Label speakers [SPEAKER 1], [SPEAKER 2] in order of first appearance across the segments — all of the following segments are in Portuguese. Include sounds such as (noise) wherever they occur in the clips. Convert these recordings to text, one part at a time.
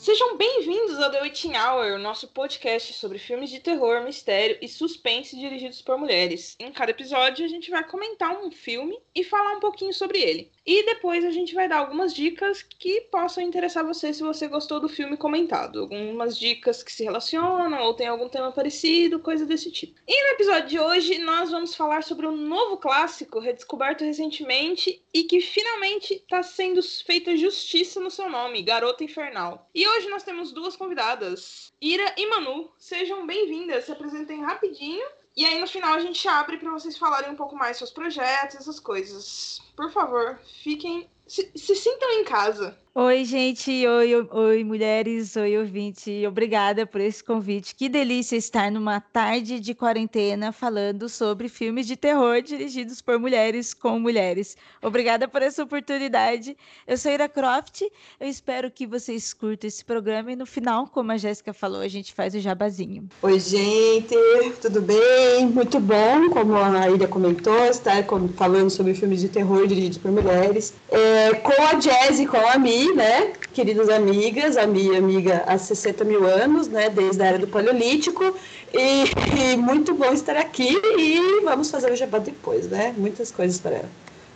[SPEAKER 1] Sejam bem-vindos ao The Witching Hour, nosso podcast sobre filmes de terror, mistério e suspense dirigidos por mulheres. Em cada episódio, a gente vai comentar um filme e falar um pouquinho sobre ele. E depois a gente vai dar algumas dicas que possam interessar você se você gostou do filme comentado. Algumas dicas que se relacionam ou tem algum tema parecido, coisa desse tipo. E no episódio de hoje, nós vamos falar sobre um novo clássico redescoberto recentemente e que finalmente está sendo feita justiça no seu nome, Garota Infernal. E hoje nós temos duas convidadas, Ira e Manu. Sejam bem-vindas, se apresentem rapidinho. E aí no final a gente abre para vocês falarem um pouco mais seus projetos, essas coisas. Por favor, fiquem. Se, se sintam em casa.
[SPEAKER 2] Oi, gente. Oi, oi, mulheres. Oi, ouvinte. Obrigada por esse convite. Que delícia estar numa tarde de quarentena falando sobre filmes de terror dirigidos por mulheres com mulheres. Obrigada por essa oportunidade. Eu sou Ira Croft. Eu espero que vocês curtam esse programa e no final, como a Jéssica falou, a gente faz o jabazinho.
[SPEAKER 3] Oi, gente. Tudo bem? Muito bom, como a Ira comentou, estar falando sobre filmes de terror dirigidos por mulheres. É, com a Jazz e com a Mi né, queridas amigas, a minha amiga há 60 mil anos, né, desde a era do Paleolítico, e, e muito bom estar aqui e vamos fazer o jabá depois, né, muitas coisas para,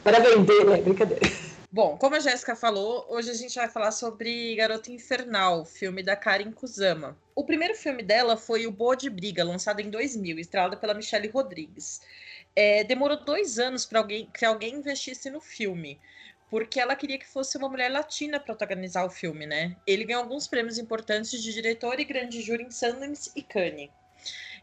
[SPEAKER 3] para vender, né, brincadeira.
[SPEAKER 4] Bom, como a Jéssica falou, hoje a gente vai falar sobre Garota Infernal, filme da Karen Kusama. O primeiro filme dela foi O Boa de Briga, lançado em 2000, estrelado pela Michelle Rodrigues. É, demorou dois anos para alguém, que alguém investisse no filme porque ela queria que fosse uma mulher latina protagonizar o filme, né? Ele ganhou alguns prêmios importantes de diretor e grande júri em Sundance e Cannes.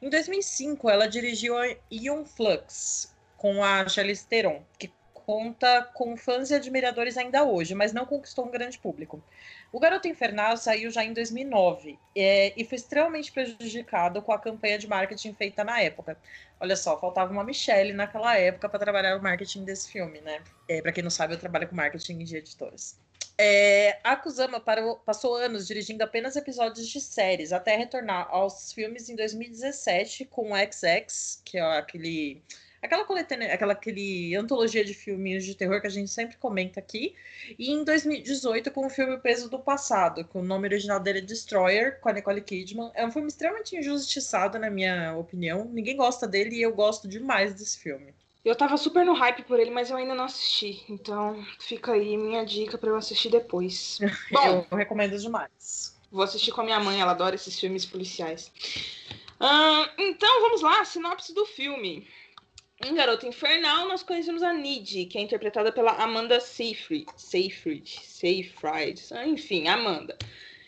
[SPEAKER 4] Em 2005, ela dirigiu a Ion Flux com a Charlize Theron, que conta com fãs e admiradores ainda hoje, mas não conquistou um grande público. O Garoto Infernal saiu já em 2009 é, e foi extremamente prejudicado com a campanha de marketing feita na época. Olha só, faltava uma Michelle naquela época para trabalhar o marketing desse filme, né? É, para quem não sabe, eu trabalho com marketing de editoras. É, a Kusama parou, passou anos dirigindo apenas episódios de séries, até retornar aos filmes em 2017 com o XX, que é aquele aquela coletânea, aquela aquele antologia de filmes de terror que a gente sempre comenta aqui. E em 2018 com o filme Peso do Passado, que o nome original dele é Destroyer, com a Nicole Kidman. É um filme extremamente injustiçado, na minha opinião. Ninguém gosta dele e eu gosto demais desse filme.
[SPEAKER 1] Eu tava super no hype por ele, mas eu ainda não assisti. Então fica aí minha dica para eu assistir depois. (laughs)
[SPEAKER 4] Bom, eu recomendo demais.
[SPEAKER 1] Vou assistir com a minha mãe, ela adora esses filmes policiais. Uh, então vamos lá, sinopse do filme. Em Garota Infernal, nós conhecemos a Nid, que é interpretada pela Amanda Seyfried. Seyfried, Seyfried, enfim, Amanda.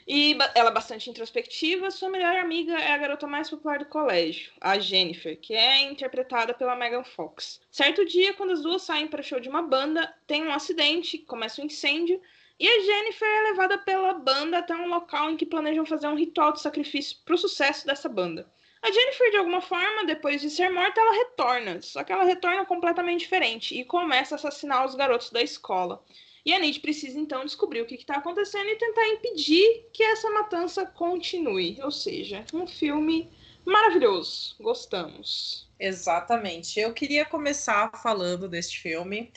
[SPEAKER 1] E ela é bastante introspectiva. Sua melhor amiga é a garota mais popular do colégio, a Jennifer, que é interpretada pela Megan Fox. Certo dia, quando as duas saem para o show de uma banda, tem um acidente, começa um incêndio, e a Jennifer é levada pela banda até um local em que planejam fazer um ritual de sacrifício para o sucesso dessa banda. A Jennifer, de alguma forma, depois de ser morta, ela retorna. Só que ela retorna completamente diferente e começa a assassinar os garotos da escola. E a Nid precisa então descobrir o que está acontecendo e tentar impedir que essa matança continue. Ou seja, um filme maravilhoso. Gostamos.
[SPEAKER 4] Exatamente. Eu queria começar falando deste filme.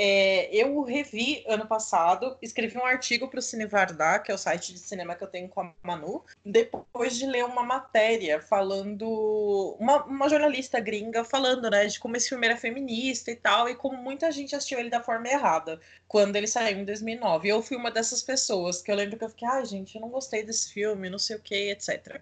[SPEAKER 4] É, eu revi ano passado, escrevi um artigo para o Cinevardar, que é o site de cinema que eu tenho com a Manu, depois de ler uma matéria falando. Uma, uma, jornalista gringa falando, né, de como esse filme era feminista e tal, e como muita gente assistiu ele da forma errada, quando ele saiu em 2009. Eu fui uma dessas pessoas que eu lembro que eu fiquei, ai, ah, gente, eu não gostei desse filme, não sei o que, etc.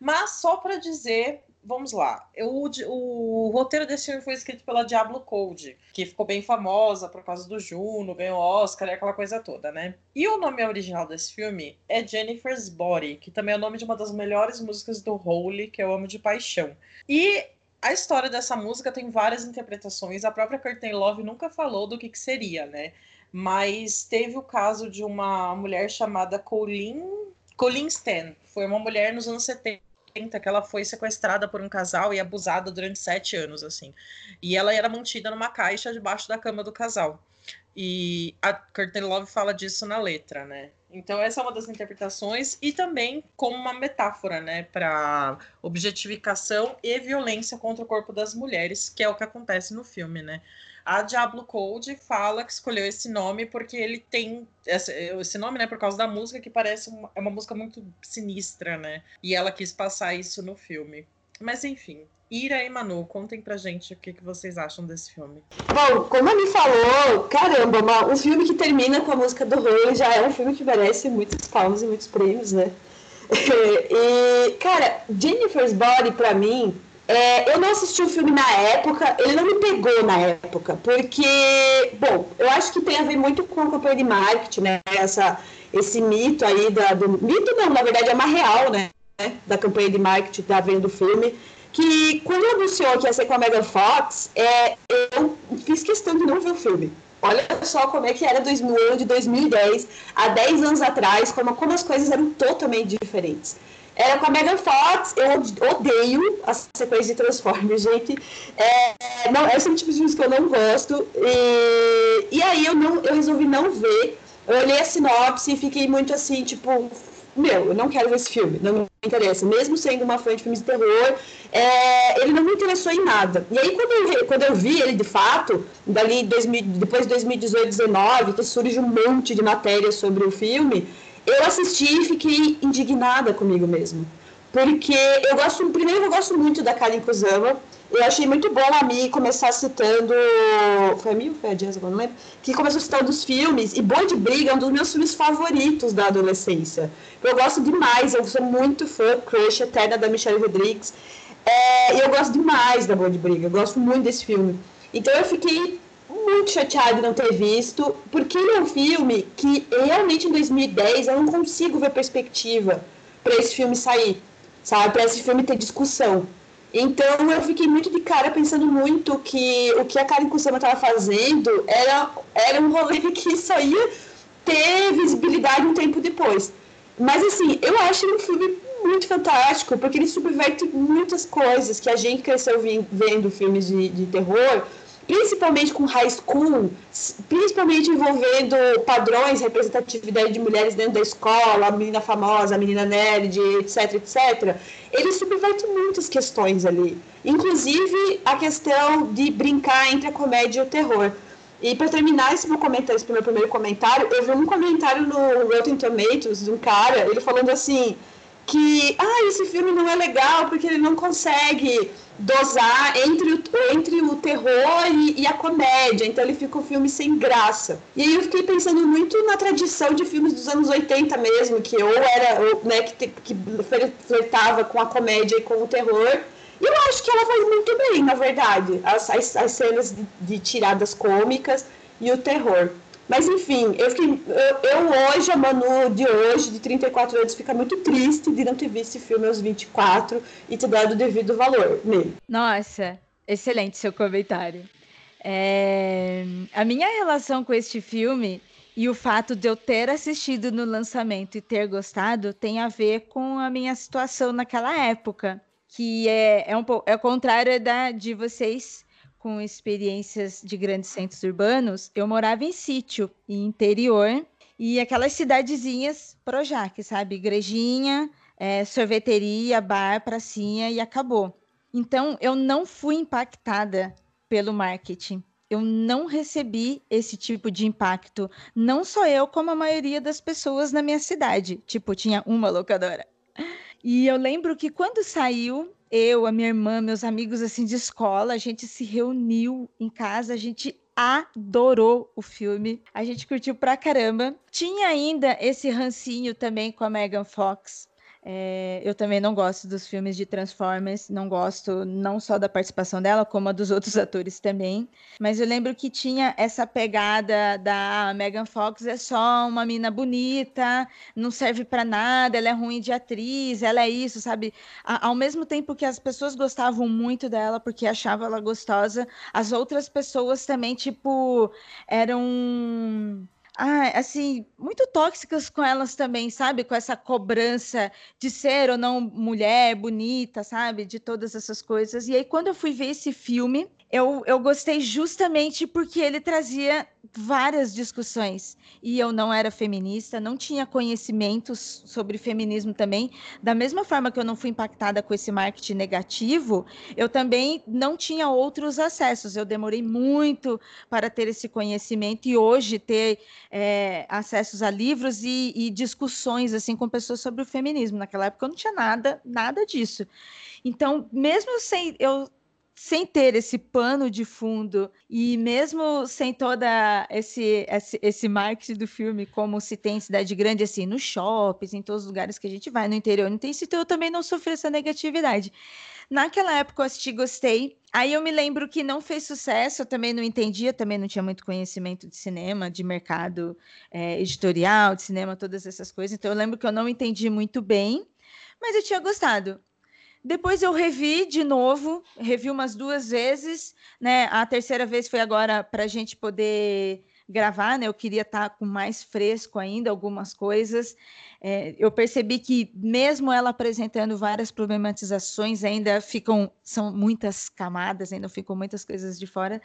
[SPEAKER 4] Mas só para dizer vamos lá. O, o, roteiro desse filme foi escrito pela Diablo Code, que ficou bem famosa por causa do Juno, ganhou Oscar e aquela coisa toda, né? E o nome original desse filme é Jennifer's Body, que também é o nome de uma das melhores músicas do Holy, que eu amo de paixão. E a história dessa música tem várias interpretações. A própria Curtain Love nunca falou do que, que seria, né? Mas teve o caso de uma mulher chamada Colleen, Colleen Stan. Foi uma mulher nos anos 70 que ela foi sequestrada por um casal e abusada durante sete anos, assim. E ela era mantida numa caixa debaixo da cama do casal. E a Courtney Love fala disso na letra, né? Então essa é uma das interpretações e também como uma metáfora, né, para objetificação e violência contra o corpo das mulheres, que é o que acontece no filme, né? A Diablo Code fala que escolheu esse nome porque ele tem esse nome, né, por causa da música que parece uma, é uma música muito sinistra, né? E ela quis passar isso no filme. Mas enfim, Ira e Manu, contem pra gente o que, que vocês acham desse filme.
[SPEAKER 3] Bom, como Mi falou, caramba, uma, um filme que termina com a música do Rui já é um filme que merece muitos palmas e muitos prêmios, né? (laughs) e, cara, Jennifer's Body, pra mim, é, eu não assisti o filme na época, ele não me pegou na época, porque, bom, eu acho que tem a ver muito com a campanha de marketing, né? Essa, esse mito aí da, do. Mito não, na verdade é uma real, né? Da campanha de marketing da venda do filme que quando anunciou que ia ser com a Megan Fox, é, eu fiz questão de não ver o filme. Olha só como é que era 2000, de 2010, há 10 anos atrás, como, como as coisas eram totalmente diferentes. Era com a Megan Fox, eu odeio a sequência de Transformers, gente. É, não, esse é o tipo de filmes que eu não gosto. E, e aí eu, não, eu resolvi não ver. Eu olhei a sinopse e fiquei muito assim, tipo, meu, eu não quero ver esse filme, não me interessa. Mesmo sendo uma fã de filmes de terror, é, ele não me interessou em nada. E aí, quando eu, quando eu vi ele de fato, dali 2000, depois de 2018, 2019, que surge um monte de matéria sobre o filme, eu assisti e fiquei indignada comigo mesmo. Porque eu gosto, primeiro eu gosto muito da Karen Kusama, eu achei muito bom a Mi começar citando. Foi a Mi ou foi a Jess, agora não lembro? Que começou citando os filmes. E Boi de Briga é um dos meus filmes favoritos da adolescência. Eu gosto demais, eu sou muito fã, crush eterna da Michelle Rodrigues. É, e eu gosto demais da Boi de Briga, eu gosto muito desse filme. Então eu fiquei muito chateada de não ter visto, porque ele é um filme que realmente em 2010 eu não consigo ver perspectiva para esse filme sair, sabe? Para esse filme ter discussão. Então eu fiquei muito de cara pensando muito que o que a Karen Kusama estava fazendo era, era um rolê (laughs) que só ia ter visibilidade um tempo depois. Mas assim, eu acho um filme muito fantástico, porque ele subverte muitas coisas que a gente cresceu vendo filmes de, de terror principalmente com high school, principalmente envolvendo padrões, representatividade de mulheres dentro da escola, a menina famosa, a menina nerd, etc, etc, ele subverte muitas questões ali. Inclusive a questão de brincar entre a comédia e o terror. E para terminar esse meu comentário, esse meu primeiro comentário, eu vi um comentário no Rotten Tomatoes de um cara, ele falando assim que ah, esse filme não é legal porque ele não consegue dosar entre o, entre o terror e, e, a comédia, então ele fica um filme sem graça. E aí eu fiquei pensando muito na tradição de filmes dos anos 80 mesmo, que ou era, ou, né, que, que flertava com a comédia e com o terror. E eu acho que ela faz muito bem, na verdade, as, as, as cenas de, de tiradas cômicas e o terror. Mas enfim, eu, fiquei, eu, eu, hoje, a Manu de hoje, de 34 anos, fica muito triste de não ter visto esse filme aos 24 e ter dado o devido valor nele.
[SPEAKER 2] Nossa, excelente seu comentário. É... A minha relação com este filme e o fato de eu ter assistido no lançamento e ter gostado tem a ver com a minha situação naquela época, que é, é um pouco é o contrário da de vocês com experiências de grandes centros urbanos, eu morava em sítio, em interior, e aquelas cidadezinhas Projac, sabe? Igrejinha, é, sorveteria, bar, pracinha e acabou. Então, eu não fui impactada pelo marketing. Eu não recebi esse tipo de impacto. Não só eu, como a maioria das pessoas na minha cidade. Tipo, tinha uma locadora. E eu lembro que quando saiu, eu, a minha irmã, meus amigos assim de escola, a gente se reuniu em casa, a gente adorou o filme. A gente curtiu pra caramba. Tinha ainda esse rancinho também com a Megan Fox. É, eu também não gosto dos filmes de Transformers, não gosto não só da participação dela, como a dos (laughs) outros atores também. Mas eu lembro que tinha essa pegada da Megan Fox é só uma mina bonita, não serve para nada, ela é ruim de atriz, ela é isso, sabe? ao mesmo tempo que as pessoas gostavam muito dela porque achavam ela gostosa, as outras pessoas também, tipo, eram ah, assim, muito tóxicas com elas também, sabe? Com essa cobrança de ser ou não mulher bonita, sabe? De todas essas coisas. E aí, quando eu fui ver esse filme, eu, eu gostei justamente porque ele trazia várias discussões. E eu não era feminista, não tinha conhecimentos sobre feminismo também. Da mesma forma que eu não fui impactada com esse marketing negativo, eu também não tinha outros acessos. Eu demorei muito para ter esse conhecimento e hoje ter é, acessos a livros e, e discussões assim com pessoas sobre o feminismo. Naquela época eu não tinha nada, nada disso. Então, mesmo sem eu sem ter esse pano de fundo e mesmo sem toda esse, esse, esse marketing do filme, como se tem em cidade grande, assim, nos shoppings, em todos os lugares que a gente vai, no interior, não tem então eu também não sofri essa negatividade. Naquela época eu assisti, gostei. Aí eu me lembro que não fez sucesso, eu também não entendia, também não tinha muito conhecimento de cinema, de mercado é, editorial, de cinema, todas essas coisas. Então eu lembro que eu não entendi muito bem, mas eu tinha gostado. Depois eu revi de novo, revi umas duas vezes, né? A terceira vez foi agora para a gente poder gravar, né? Eu queria estar tá com mais fresco ainda algumas coisas. É, eu percebi que mesmo ela apresentando várias problematizações, ainda ficam são muitas camadas, ainda ficam muitas coisas de fora.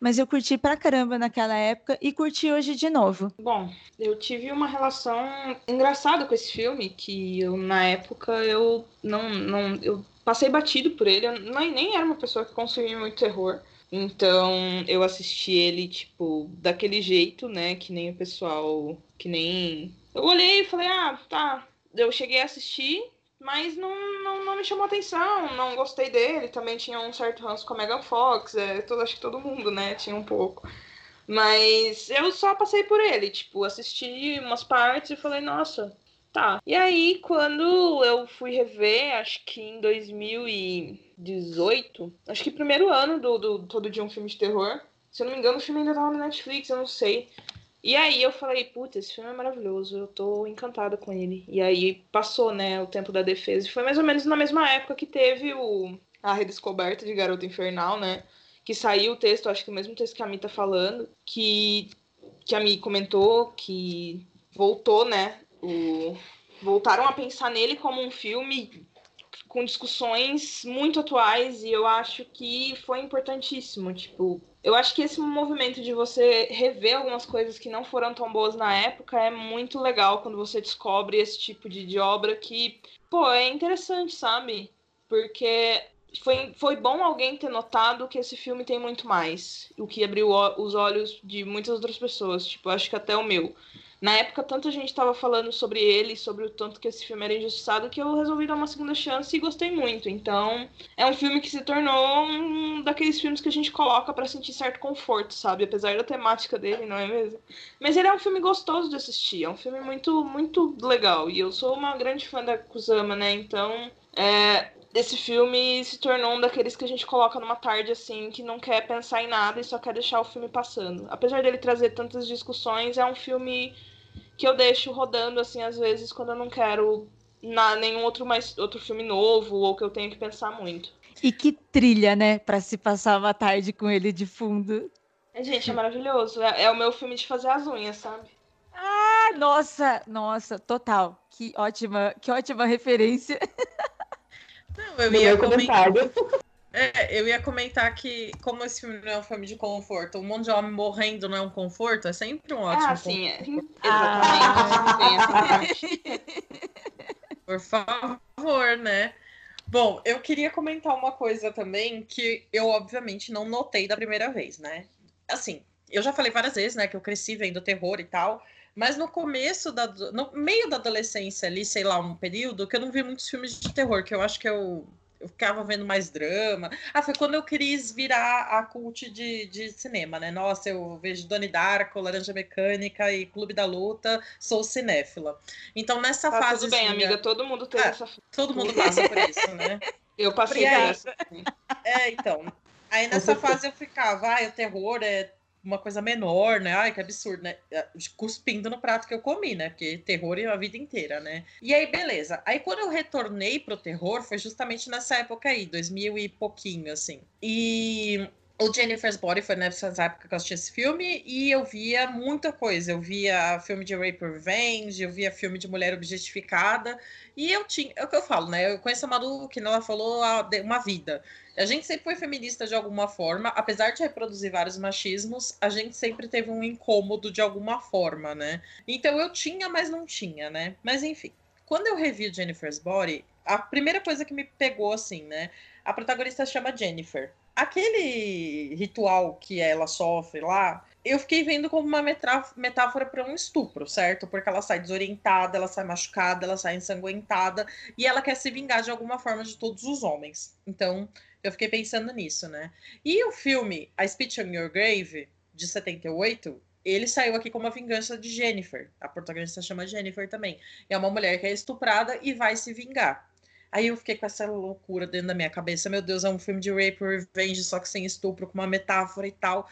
[SPEAKER 2] Mas eu curti pra caramba naquela época e curti hoje de novo.
[SPEAKER 1] Bom, eu tive uma relação engraçada com esse filme que eu na época eu não não eu passei batido por ele. Eu nem era uma pessoa que consumia muito terror. Então eu assisti ele, tipo, daquele jeito, né? Que nem o pessoal. Que nem. Eu olhei e falei, ah, tá. Eu cheguei a assistir, mas não, não, não me chamou atenção, não gostei dele. Também tinha um certo ranço com a Megan Fox, é, todo, acho que todo mundo, né? Tinha um pouco. Mas eu só passei por ele, tipo, assisti umas partes e falei, nossa, tá. E aí, quando eu fui rever, acho que em 2000 e 18, acho que primeiro ano do, do Todo Dia um Filme de Terror. Se eu não me engano, o filme ainda tava no Netflix, eu não sei. E aí eu falei, putz, esse filme é maravilhoso, eu tô encantada com ele. E aí passou, né, o tempo da defesa. E foi mais ou menos na mesma época que teve o a redescoberta de Garota Infernal, né? Que saiu o texto, acho que o mesmo texto que a Mi tá falando, que, que a Mi comentou, que voltou, né? O, voltaram a pensar nele como um filme com discussões muito atuais e eu acho que foi importantíssimo. Tipo, eu acho que esse movimento de você rever algumas coisas que não foram tão boas na época é muito legal quando você descobre esse tipo de, de obra que, pô, é interessante, sabe? Porque foi, foi bom alguém ter notado que esse filme tem muito mais. O que abriu os olhos de muitas outras pessoas, tipo, acho que até o meu. Na época, tanta gente estava falando sobre ele, sobre o tanto que esse filme era injustiçado, que eu resolvi dar uma segunda chance e gostei muito. Então, é um filme que se tornou um daqueles filmes que a gente coloca para sentir certo conforto, sabe? Apesar da temática dele, não é mesmo? Mas ele é um filme gostoso de assistir, é um filme muito, muito legal. E eu sou uma grande fã da Kusama, né? Então, é, esse filme se tornou um daqueles que a gente coloca numa tarde assim, que não quer pensar em nada e só quer deixar o filme passando. Apesar dele trazer tantas discussões, é um filme que eu deixo rodando assim às vezes quando eu não quero na, nenhum outro mais outro filme novo ou que eu tenho que pensar muito.
[SPEAKER 2] E que trilha, né, para se passar uma tarde com ele de fundo.
[SPEAKER 1] É, gente, é maravilhoso. É, é o meu filme de fazer as unhas, sabe?
[SPEAKER 2] Ah, nossa, nossa, total. Que ótima, que ótima referência. (laughs)
[SPEAKER 4] Não, eu ia comentar. É, eu ia comentar que, como esse filme não é um filme de conforto, um monte de homem morrendo não é um conforto, é sempre um ótimo.
[SPEAKER 1] Ah, sim, é. (laughs) Exatamente.
[SPEAKER 4] Ah. Por favor, né? Bom, eu queria comentar uma coisa também que eu, obviamente, não notei da primeira vez, né? Assim, eu já falei várias vezes, né, que eu cresci vendo terror e tal. Mas no começo da. No meio da adolescência ali, sei lá, um período, que eu não vi muitos filmes de terror, que eu acho que eu. Eu ficava vendo mais drama. Ah, foi quando eu quis virar a cult de, de cinema, né? Nossa, eu vejo Donnie Darko, Laranja Mecânica e Clube da Luta, sou cinéfila. Então, nessa
[SPEAKER 1] tá
[SPEAKER 4] fase.
[SPEAKER 1] Tudo bem, amiga, todo mundo tem é, essa.
[SPEAKER 4] Todo mundo passa por isso, né? (laughs)
[SPEAKER 1] Eu passei por essa.
[SPEAKER 4] É, então. Aí nessa fase eu ficava, ah, o terror é uma coisa menor, né? Ai, que absurdo, né? É, cuspindo no prato que eu comi, né? Porque terror é a vida inteira, né? E aí, beleza. Aí, quando eu retornei pro terror, foi justamente nessa época aí, 2000 e pouquinho, assim. E o Jennifer's Body foi nessa época que eu assisti esse filme e eu via muita coisa. Eu via filme de rape revenge, eu via filme de mulher objetificada e eu tinha, é o que eu falo, né? Eu conheço a Malu, que ela falou, uma vida. A gente sempre foi feminista de alguma forma, apesar de reproduzir vários machismos, a gente sempre teve um incômodo de alguma forma, né? Então eu tinha, mas não tinha, né? Mas enfim, quando eu revi Jennifer's Body, a primeira coisa que me pegou assim, né? A protagonista chama Jennifer aquele ritual que ela sofre lá, eu fiquei vendo como uma metáfora para um estupro, certo? Porque ela sai desorientada, ela sai machucada, ela sai ensanguentada e ela quer se vingar de alguma forma de todos os homens. Então, eu fiquei pensando nisso, né? E o filme A Speech on Your Grave, de 78, ele saiu aqui como a vingança de Jennifer. A protagonista chama Jennifer também. É uma mulher que é estuprada e vai se vingar. Aí eu fiquei com essa loucura dentro da minha cabeça. Meu Deus, é um filme de rape revenge, só que sem estupro, com uma metáfora e tal.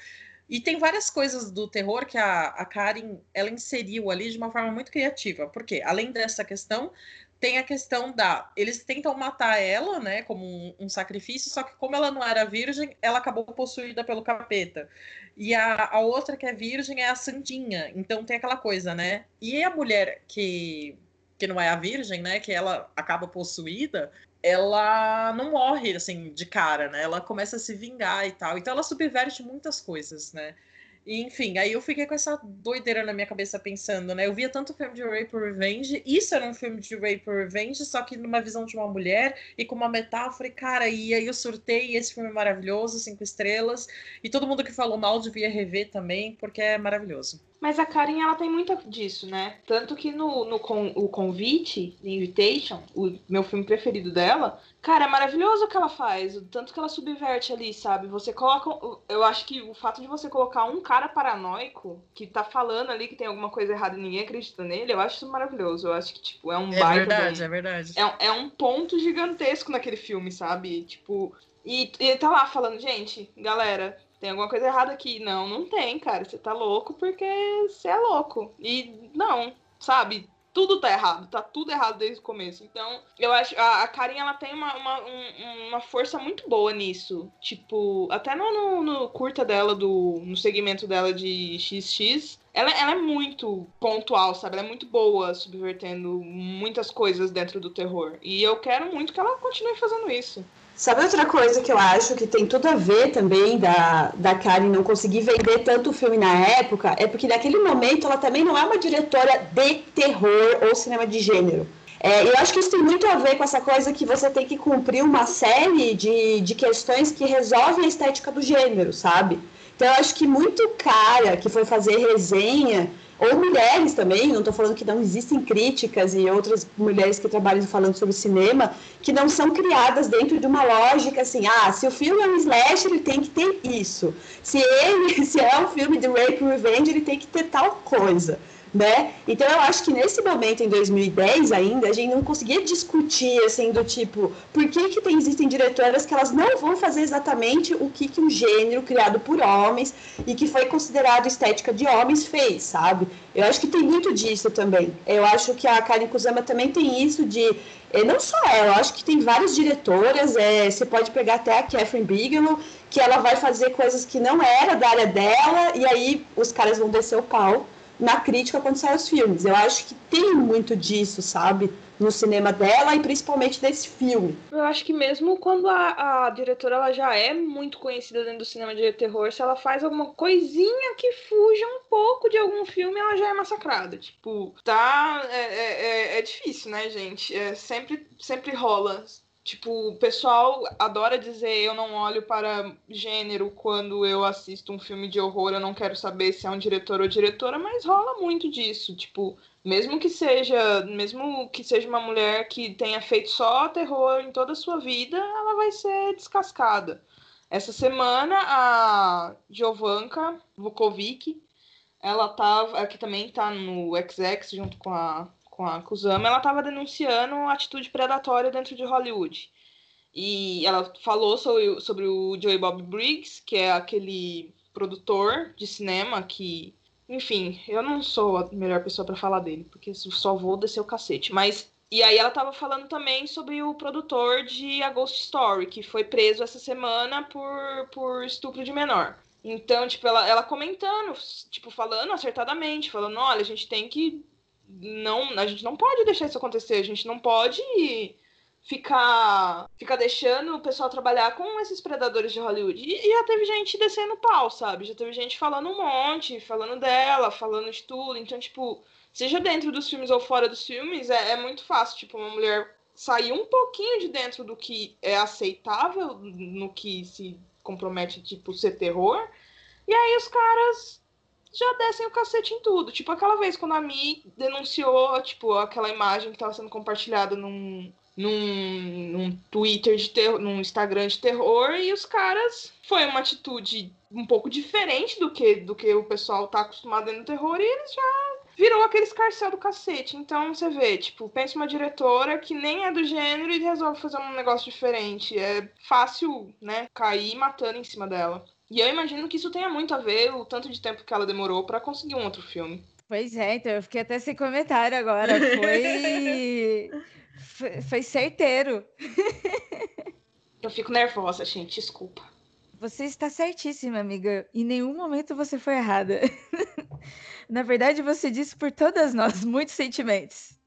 [SPEAKER 4] E tem várias coisas do terror que a, a Karen ela inseriu ali de uma forma muito criativa. Porque, além dessa questão, tem a questão da. Eles tentam matar ela, né, como um, um, sacrifício, só que como ela não era virgem, ela acabou possuída pelo capeta. E a, a outra que é virgem é a Sandinha. Então tem aquela coisa, né? E a mulher que que não é a virgem, né, que ela acaba possuída, ela não morre assim de cara, né? Ela começa a se vingar e tal. Então ela subverte muitas coisas, né? E, enfim, aí eu fiquei com essa doideira na minha cabeça pensando, né? Eu via tanto filme de Rape Revenge, isso era um filme de Rape Revenge, só que numa visão de uma mulher e com uma metáfora, e cara, e aí eu surtei, esse filme maravilhoso, cinco estrelas, e todo mundo que falou mal devia rever também, porque é maravilhoso.
[SPEAKER 1] Mas a Karen, ela tem muito disso, né? Tanto que no, no con, o Convite, Invitation, o meu filme preferido dela, cara, é maravilhoso o que ela faz. Tanto que ela subverte ali, sabe? Você coloca. Eu acho que o fato de você colocar um cara paranoico que tá falando ali que tem alguma coisa errada e ninguém acredita nele, eu acho isso maravilhoso. Eu acho que, tipo, é um
[SPEAKER 4] É verdade, é verdade.
[SPEAKER 1] É, é um ponto gigantesco naquele filme, sabe? Tipo. E, e tá lá falando, gente, galera, tem alguma coisa errada aqui. Não, não tem, cara. Você tá louco porque você é louco. E não, sabe? Tudo tá errado, tá tudo errado desde o começo. Então, eu acho. A, a Karen, ela tem uma, uma, um, uma força muito boa nisso. Tipo, até no, no, no, curta dela, do, no segmento dela de XX, ela, ela é muito pontual, sabe? Ela é muito boa subvertendo muitas coisas dentro do terror. E eu quero muito que ela continue fazendo isso.
[SPEAKER 3] Sabe outra coisa que eu acho que tem tudo a ver também da, da Karen não conseguir vender tanto o filme na época? É porque naquele momento ela também não é uma diretora de terror ou cinema de gênero. É, eu acho que isso tem muito a ver com essa coisa que você tem que cumprir uma série de, de questões que resolvem a estética do gênero, sabe? Então eu acho que muito cara que foi fazer resenha ou mulheres também, não estou falando que não existem críticas e outras mulheres que trabalham falando sobre cinema, que não são criadas dentro de uma lógica assim, ah, se o filme é um slash, ele tem que ter isso. Se ele, (laughs) se é um filme de rape revenge, ele tem que ter tal coisa né? Então eu acho que nesse momento, em 2010 ainda, a gente não conseguia discutir, assim, do tipo, por que que tem, existem diretoras que elas não vão fazer exatamente o que que um gênero criado por homens e que foi considerado estética de homens fez, sabe? Eu acho que tem muito disso também. Eu acho que a Karen Kusama também tem isso de é, não só ela, eu acho que tem várias diretoras, é, você pode pegar até a Catherine Bigelow, que ela vai fazer coisas que não era da área dela, e aí os caras vão descer o pau na crítica quando saem os filmes. Eu acho que tem muito disso, sabe? No cinema dela e principalmente desse filme.
[SPEAKER 1] Eu acho que mesmo quando a, a diretora ela já é muito conhecida dentro do cinema de terror, se ela faz alguma coisinha que fuja um pouco de algum filme, ela já é massacrada. Tipo, tá. É, é, é, é difícil, né, gente? É, sempre, sempre rola Tipo, o pessoal adora dizer eu não olho para gênero quando eu assisto um filme de horror, eu não quero saber se é um diretor ou diretora, mas rola muito disso. Tipo, mesmo que seja, mesmo que seja uma mulher que tenha feito só terror em toda a sua vida, ela vai ser descascada. Essa semana a Jovanka Vukovic, ela tá, aqui também tá no XX junto com a com a Kusama, ela estava denunciando atitude predatória dentro de Hollywood. E ela falou sobre, sobre o Joey Bob Briggs, que é aquele produtor de cinema que, enfim, eu não sou a melhor pessoa para falar dele, porque só vou descer o cacete. Mas E aí ela tava falando também sobre o produtor de A Ghost Story, que foi preso essa semana por, por estupro de menor. Então, tipo, ela, ela comentando, tipo, falando acertadamente, falando, olha, a gente tem que. Não, a gente não pode deixar isso acontecer, a gente não pode ficar, ficar deixando o pessoal trabalhar com esses predadores de Hollywood. E, já teve gente descendo pau, sabe? Já teve gente falando um monte, falando dela, falando de tudo. Então, tipo, seja dentro dos filmes ou fora dos filmes, é, é muito fácil, tipo, uma mulher sair um pouquinho de dentro do que é aceitável, no que se compromete, tipo, ser terror. E aí os caras já descem o cacete em tudo. Tipo, aquela vez quando a Mi denunciou, tipo, aquela imagem que estava sendo compartilhada num, num, num Twitter de terror, num Instagram de terror, e os caras. Foi uma atitude um pouco diferente do que, do que o pessoal tá acostumado no terror, e eles já virou aquele escarcel do cacete. Então você vê, tipo, pensa uma diretora que nem é do gênero e resolve fazer um negócio diferente. É fácil, né, cair matando em cima dela. E eu imagino que isso tenha muito a ver o tanto de tempo que ela demorou para conseguir um outro filme.
[SPEAKER 2] Pois é, então eu fiquei até sem comentário agora. Foi. (laughs) foi, foi certeiro. (laughs)
[SPEAKER 1] eu fico nervosa, gente, desculpa.
[SPEAKER 2] Você está certíssima, amiga. Em nenhum momento você foi errada. (laughs) Na verdade, você disse por todas nós muitos sentimentos.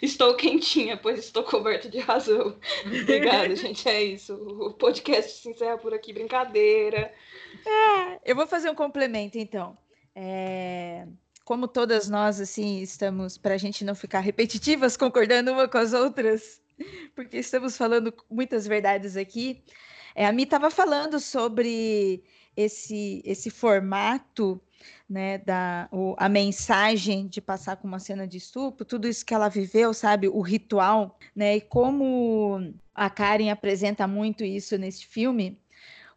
[SPEAKER 1] Estou quentinha, pois estou coberta de razão. Obrigada, (laughs) gente. É isso. O podcast se encerra por aqui. Brincadeira.
[SPEAKER 2] É, eu vou fazer um complemento, então. É, como todas nós, assim, estamos, para a gente não ficar repetitivas, (laughs) concordando uma com as outras, porque estamos falando muitas verdades aqui. É, a Mi estava falando sobre esse, esse formato né, da o, a mensagem de passar com uma cena de estupro, tudo isso que ela viveu, sabe, o ritual, né, e como a Karen apresenta muito isso nesse filme.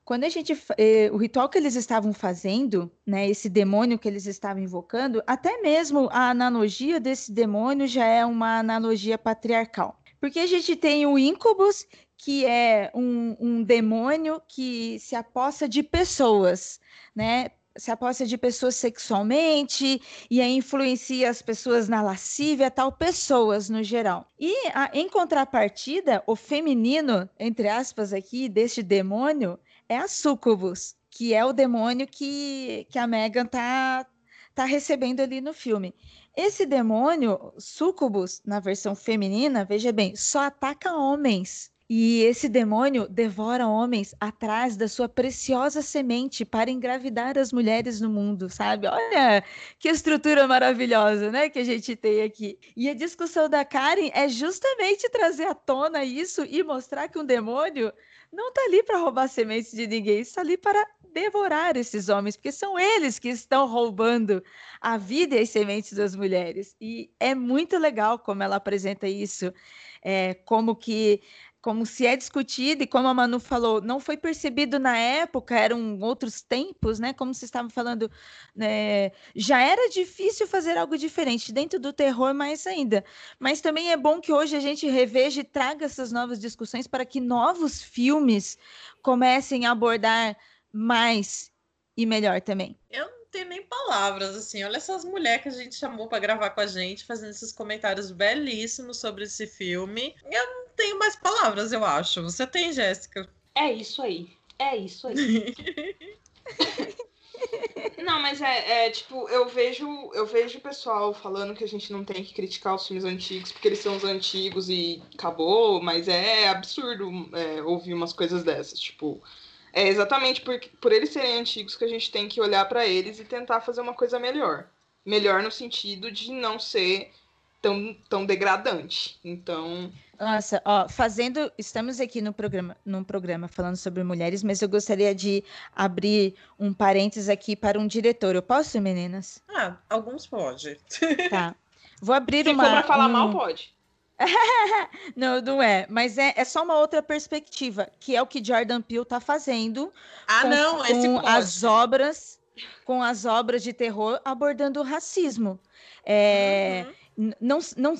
[SPEAKER 2] Quando a gente, eh, o ritual que eles estavam fazendo, né, esse demônio que eles estavam invocando, até mesmo a analogia desse demônio já é uma analogia patriarcal. Porque a gente tem o incubus, que é um, um demônio que se aposta de pessoas, né? Se aposta de pessoas sexualmente e aí influencia as pessoas na lascívia, tal, pessoas no geral. E a, em contrapartida, o feminino, entre aspas aqui, deste demônio, é a sucubus, que é o demônio que, que a Megan tá, tá recebendo ali no filme. Esse demônio, sucubus, na versão feminina, veja bem, só ataca homens. E esse demônio devora homens atrás da sua preciosa semente para engravidar as mulheres no mundo, sabe? Olha que estrutura maravilhosa, né, que a gente tem aqui. E a discussão da Karen é justamente trazer à tona isso e mostrar que um demônio não está ali para roubar sementes de ninguém, está ali para devorar esses homens, porque são eles que estão roubando a vida e as sementes das mulheres. E é muito legal como ela apresenta isso, é, como que como se é discutido e como a Manu falou, não foi percebido na época, eram outros tempos, né? Como se estava falando, né? já era difícil fazer algo diferente dentro do terror mais ainda. Mas também é bom que hoje a gente reveja e traga essas novas discussões para que novos filmes comecem a abordar mais e melhor também.
[SPEAKER 4] Eu tenho nem palavras, assim. Olha essas mulheres que a gente chamou para gravar com a gente, fazendo esses comentários belíssimos sobre esse filme. Eu não tenho mais palavras, eu acho. Você tem, Jéssica?
[SPEAKER 1] É isso aí. É isso aí. (laughs) não, mas é, é, tipo, eu vejo, eu vejo o pessoal falando que a gente não tem que criticar os filmes antigos porque eles são os antigos e acabou, mas é absurdo é, ouvir umas coisas dessas, tipo, é exatamente por, por eles serem antigos que a gente tem que olhar para eles e tentar fazer uma coisa melhor. Melhor no sentido de não ser tão, tão degradante. Então.
[SPEAKER 2] Nossa, ó, fazendo. Estamos aqui no programa, num programa falando sobre mulheres, mas eu gostaria de abrir um parênteses aqui para um diretor. Eu posso, meninas?
[SPEAKER 4] Ah, alguns pode.
[SPEAKER 2] Tá. Vou abrir
[SPEAKER 1] Se
[SPEAKER 2] uma.
[SPEAKER 1] Se for pra falar
[SPEAKER 2] um...
[SPEAKER 1] mal, pode. (laughs)
[SPEAKER 2] não, não é. Mas é, é só uma outra perspectiva, que é o que Jordan Peele está fazendo.
[SPEAKER 4] Ah,
[SPEAKER 2] com,
[SPEAKER 4] não, esse
[SPEAKER 2] com as obras, com as obras de terror abordando o racismo. É, uhum não, não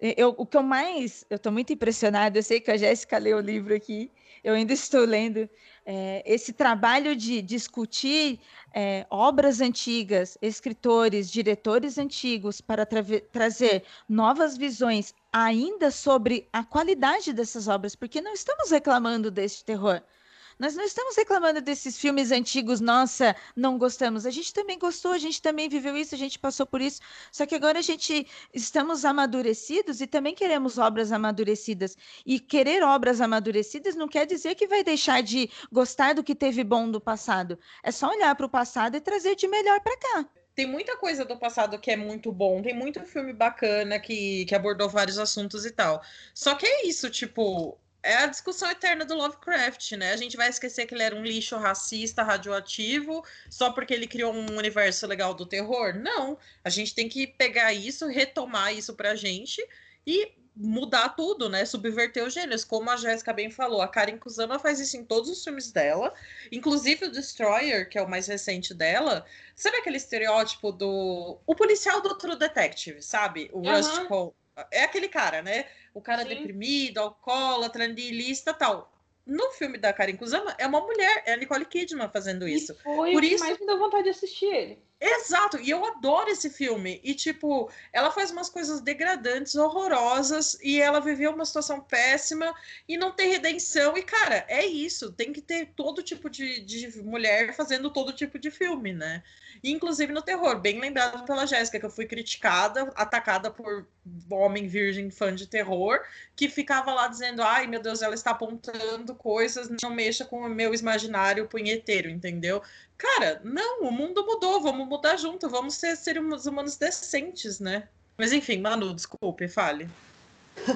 [SPEAKER 2] eu, o que eu mais, eu estou muito impressionada, eu sei que a Jéssica leu o livro aqui, eu ainda estou lendo, é, esse trabalho de discutir é, obras antigas, escritores, diretores antigos, para tra trazer novas visões ainda sobre a qualidade dessas obras, porque não estamos reclamando deste terror. Nós não estamos reclamando desses filmes antigos, nossa, não gostamos. A gente também gostou, a gente também viveu isso, a gente passou por isso. Só que agora a gente estamos amadurecidos e também queremos obras amadurecidas. E querer obras amadurecidas não quer dizer que vai deixar de gostar do que teve bom do passado. É só olhar para o passado e trazer de melhor para cá
[SPEAKER 4] tem muita coisa do passado que é muito bom, tem muito filme bacana que, que abordou vários assuntos e tal. Só que é isso, tipo, é a discussão eterna do Lovecraft, né? A gente vai esquecer que ele era um lixo racista, radioativo, só porque ele criou um universo legal do terror? Não. A gente tem que pegar isso, retomar isso pra gente e mudar tudo, né? Subverter os gêneros, como a Jéssica bem falou. A Karen Kusama faz isso em todos os filmes dela, inclusive o Destroyer, que é o mais recente dela. Sabe aquele estereótipo do o policial do True Detective, sabe? O uhum. Rust Cole. É aquele cara, né? o cara Sim. deprimido, alcoólatra, niilista tal. No filme da Karen Kusama, é uma mulher, é a Nicole Kidman fazendo isso.
[SPEAKER 1] E foi
[SPEAKER 4] Por
[SPEAKER 1] o
[SPEAKER 4] isso...
[SPEAKER 1] que mais me deu vontade de assistir ele.
[SPEAKER 4] Exato, e eu adoro esse filme. E, tipo, ela faz umas coisas degradantes, horrorosas, e ela viveu uma situação péssima e não tem redenção. E, cara, é isso. Tem que ter todo tipo de, de mulher fazendo todo tipo de filme, né? inclusive no terror, bem lembrado pela Jéssica, que eu fui criticada, atacada por homem virgem fã de terror, que ficava lá dizendo: ai meu Deus, ela está apontando coisas, não mexa com o meu imaginário punheteiro, entendeu? Cara, não, o mundo mudou, vamos mudar junto, vamos ser seres humanos decentes, né? Mas enfim, Manu, desculpe, fale. (laughs)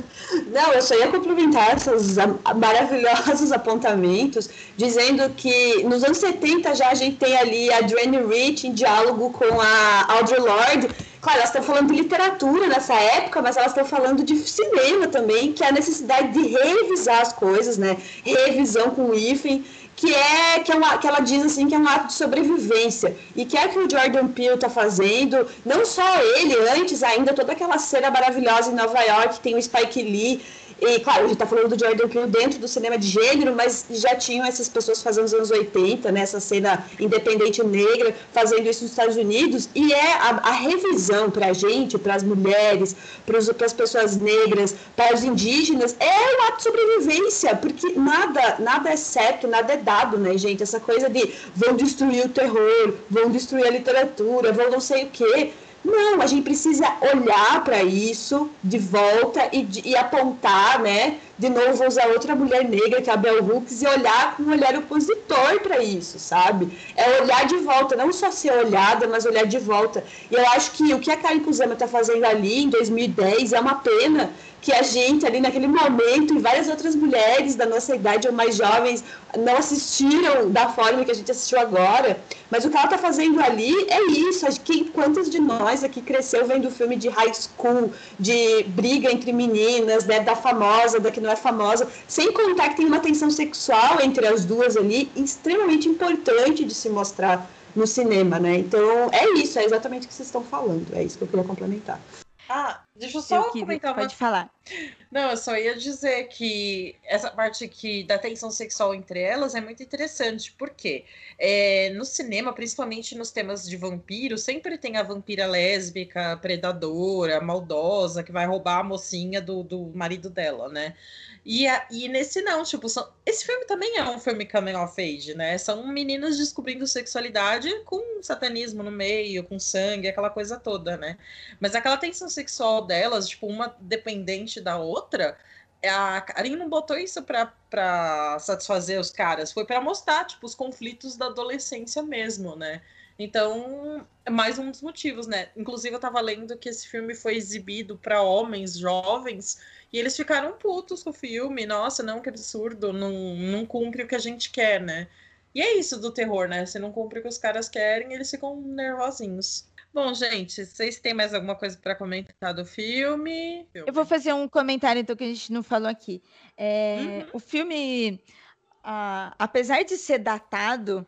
[SPEAKER 3] Não, eu só ia complementar esses maravilhosos (laughs) apontamentos, dizendo que nos anos 70 já a gente tem ali a Dwayne Rich em diálogo com a Audre Lorde. Claro, elas estão falando de literatura nessa época, mas elas estão falando de cinema também, que é a necessidade de revisar as coisas, né? Revisão com hífen que é que, é uma, que ela diz assim que é um ato de sobrevivência. E que é que o Jordan Peele está fazendo. Não só ele antes ainda toda aquela cena maravilhosa em Nova York tem o Spike Lee e, claro, a gente está falando do Jordan Peele dentro do cinema de gênero, mas já tinham essas pessoas fazendo nos anos 80, né, essa cena independente negra, fazendo isso nos Estados Unidos, e é a, a revisão para a gente, para as mulheres, para as pessoas negras, para os indígenas, é um ato de sobrevivência, porque nada, nada é certo, nada é dado, né, gente? Essa coisa de vão destruir o terror, vão destruir a literatura, vão não sei o quê não, a gente precisa olhar para isso de volta e, de, e, apontar, né? De novo, usar outra mulher negra, que é a Bell Hooks, e olhar com um olhar opositor para isso, sabe? É olhar de volta, não só ser olhada, mas olhar de volta. E eu acho que o que a Karen Kuzama está fazendo ali em 2010 é uma pena que a gente ali naquele momento e várias outras mulheres da nossa idade ou mais jovens não assistiram da forma que a gente assistiu agora. Mas o que ela está fazendo ali é isso. Acho que quantas de nós aqui cresceu vendo filme de high school, de briga entre meninas, né, da famosa, da que não é famosa, sem contar que tem uma tensão sexual entre as duas ali, extremamente importante de se mostrar no cinema, né? Então é isso, é exatamente o que vocês estão falando. É isso que eu queria complementar.
[SPEAKER 4] Ah, deixa eu só eu comentar
[SPEAKER 2] uma... Pode falar.
[SPEAKER 4] Não, eu só ia dizer que essa parte aqui da tensão sexual entre elas é muito interessante, porque é, no cinema, principalmente nos temas de vampiro, sempre tem a vampira lésbica, predadora, maldosa, que vai roubar a mocinha do, do marido dela, né? E, a, e nesse não, tipo, são, esse filme também é um filme coming of age, né? São meninas descobrindo sexualidade com satanismo no meio, com sangue, aquela coisa toda, né? Mas aquela tensão sexual delas, tipo, uma dependente da outra, a Karin não botou isso para satisfazer os caras, foi para mostrar, tipo, os conflitos da adolescência mesmo, né? Então, é mais um dos motivos, né? Inclusive, eu tava lendo que esse filme foi exibido para homens jovens e eles ficaram putos com o filme. Nossa, não, que absurdo, não, não cumpre o que a gente quer, né? E é isso do terror, né? Se não cumpre o que os caras querem, eles ficam nervosinhos. Bom, gente, vocês têm mais alguma coisa para comentar do filme?
[SPEAKER 2] Eu vou fazer um comentário, então, que a gente não falou aqui. É, uhum. O filme, apesar de ser datado,